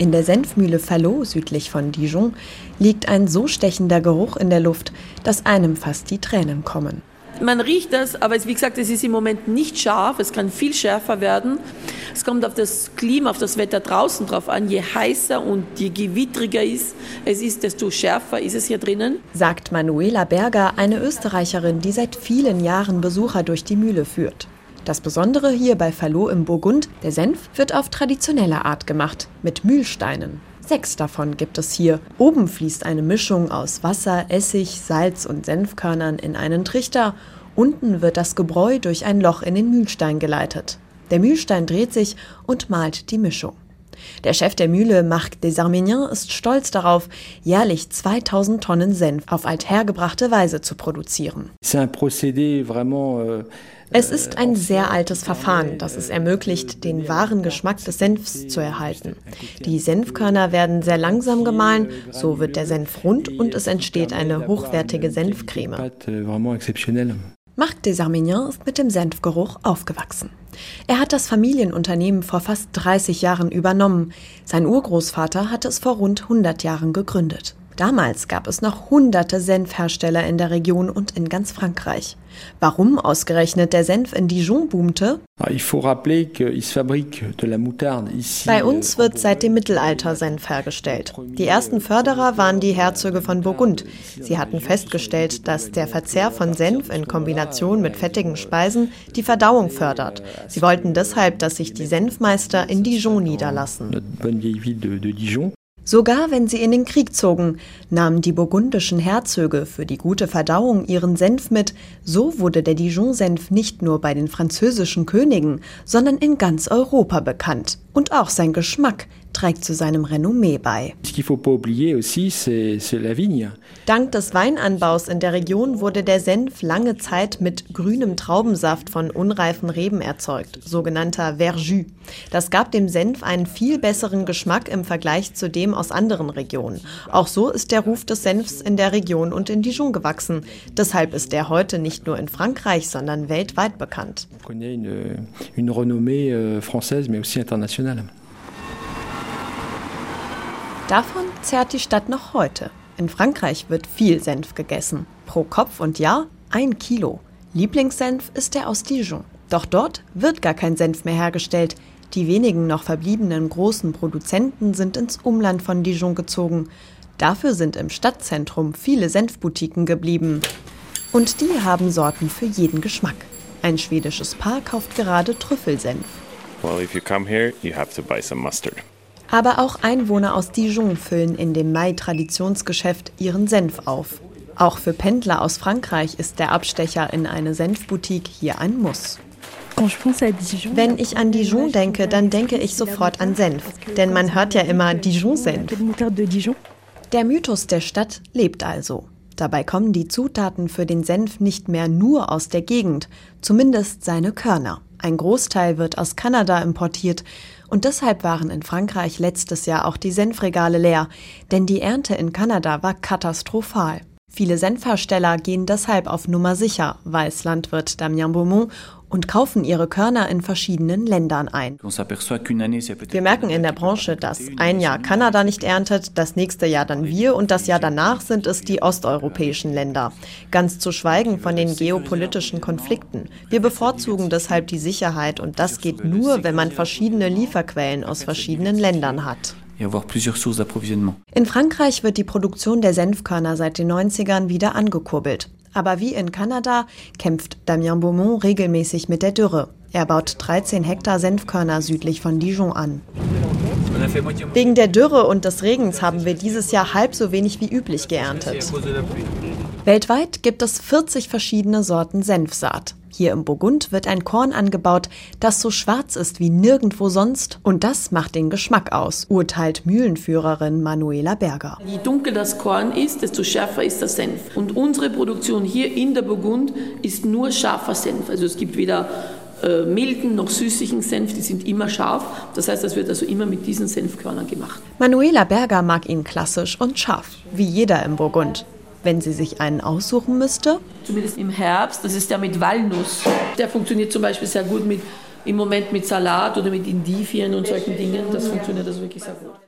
In der Senfmühle Fallot südlich von Dijon liegt ein so stechender Geruch in der Luft, dass einem fast die Tränen kommen. Man riecht das, aber es, wie gesagt, es ist im Moment nicht scharf, es kann viel schärfer werden. Es kommt auf das Klima, auf das Wetter draußen drauf an. Je heißer und je gewittriger ist, es ist, desto schärfer ist es hier drinnen. Sagt Manuela Berger, eine Österreicherin, die seit vielen Jahren Besucher durch die Mühle führt. Das Besondere hier bei Fallot im Burgund, der Senf wird auf traditionelle Art gemacht, mit Mühlsteinen. Sechs davon gibt es hier. Oben fließt eine Mischung aus Wasser, Essig, Salz und Senfkörnern in einen Trichter. Unten wird das Gebräu durch ein Loch in den Mühlstein geleitet. Der Mühlstein dreht sich und malt die Mischung. Der Chef der Mühle, Marc Desarméniens, ist stolz darauf, jährlich 2000 Tonnen Senf auf althergebrachte Weise zu produzieren. Euh, es ist ein sehr altes Verfahren, das es ermöglicht, den wahren Geschmack des Senfs zu erhalten. Die Senfkörner werden sehr langsam gemahlen, so wird der Senf rund und es entsteht eine hochwertige Senfcreme. Marc Desarméniens ist mit dem Senfgeruch aufgewachsen. Er hat das Familienunternehmen vor fast 30 Jahren übernommen. Sein Urgroßvater hatte es vor rund 100 Jahren gegründet. Damals gab es noch hunderte Senfhersteller in der Region und in ganz Frankreich. Warum ausgerechnet der Senf in Dijon boomte? Ah, Bei uns wird seit dem Mittelalter Senf hergestellt. Die ersten Förderer waren die Herzöge von Burgund. Sie hatten festgestellt, dass der Verzehr von Senf in Kombination mit fettigen Speisen die Verdauung fördert. Sie wollten deshalb, dass sich die Senfmeister in Dijon niederlassen. Sogar wenn sie in den Krieg zogen, nahmen die burgundischen Herzöge für die gute Verdauung ihren Senf mit, so wurde der Dijon-Senf nicht nur bei den französischen Königen, sondern in ganz Europa bekannt. Und auch sein Geschmack trägt zu seinem Renommee bei. Dank des Weinanbaus in der Region wurde der Senf lange Zeit mit grünem Traubensaft von unreifen Reben erzeugt, sogenannter Verjus. Das gab dem Senf einen viel besseren Geschmack im Vergleich zu dem aus anderen Regionen. Auch so ist der Ruf des Senfs in der Region und in Dijon gewachsen. Deshalb ist er heute nicht nur in Frankreich, sondern weltweit bekannt. Une, une renommée euh, française, mais aussi internationale. Davon zehrt die Stadt noch heute. In Frankreich wird viel Senf gegessen. Pro Kopf und Jahr ein Kilo. Lieblingssenf ist der aus Dijon. Doch dort wird gar kein Senf mehr hergestellt. Die wenigen noch verbliebenen großen Produzenten sind ins Umland von Dijon gezogen. Dafür sind im Stadtzentrum viele Senfboutiquen geblieben. Und die haben Sorten für jeden Geschmack. Ein schwedisches Paar kauft gerade Trüffelsenf. Well, if you come here, you have to buy some mustard. Aber auch Einwohner aus Dijon füllen in dem Mai-Traditionsgeschäft ihren Senf auf. Auch für Pendler aus Frankreich ist der Abstecher in eine Senfboutique hier ein Muss. Wenn ich an Dijon denke, dann denke ich sofort an Senf. Denn man hört ja immer Dijon-Senf. Der Mythos der Stadt lebt also. Dabei kommen die Zutaten für den Senf nicht mehr nur aus der Gegend, zumindest seine Körner. Ein Großteil wird aus Kanada importiert und deshalb waren in Frankreich letztes Jahr auch die Senfregale leer, denn die Ernte in Kanada war katastrophal. Viele Senfhersteller gehen deshalb auf Nummer sicher, weiß Landwirt Damien Beaumont und kaufen ihre Körner in verschiedenen Ländern ein. Wir merken in der Branche, dass ein Jahr Kanada nicht erntet, das nächste Jahr dann wir und das Jahr danach sind es die osteuropäischen Länder. Ganz zu schweigen von den geopolitischen Konflikten. Wir bevorzugen deshalb die Sicherheit und das geht nur, wenn man verschiedene Lieferquellen aus verschiedenen Ländern hat. In Frankreich wird die Produktion der Senfkörner seit den 90ern wieder angekurbelt. Aber wie in Kanada kämpft Damien Beaumont regelmäßig mit der Dürre. Er baut 13 Hektar Senfkörner südlich von Dijon an. Wegen der Dürre und des Regens haben wir dieses Jahr halb so wenig wie üblich geerntet. Weltweit gibt es 40 verschiedene Sorten Senfsaat. Hier im Burgund wird ein Korn angebaut, das so schwarz ist wie nirgendwo sonst und das macht den Geschmack aus, urteilt Mühlenführerin Manuela Berger. Je dunkel das Korn ist, desto schärfer ist der Senf. Und unsere Produktion hier in der Burgund ist nur scharfer Senf. Also es gibt weder äh, milden noch süßlichen Senf, die sind immer scharf. Das heißt, das wird also immer mit diesen Senfkörnern gemacht. Manuela Berger mag ihn klassisch und scharf, wie jeder im Burgund. Wenn sie sich einen aussuchen müsste? Zumindest im Herbst, das ist der mit Walnuss. Der funktioniert zum Beispiel sehr gut mit, im Moment mit Salat oder mit Indifien und solchen Dingen. Das funktioniert also wirklich sehr gut.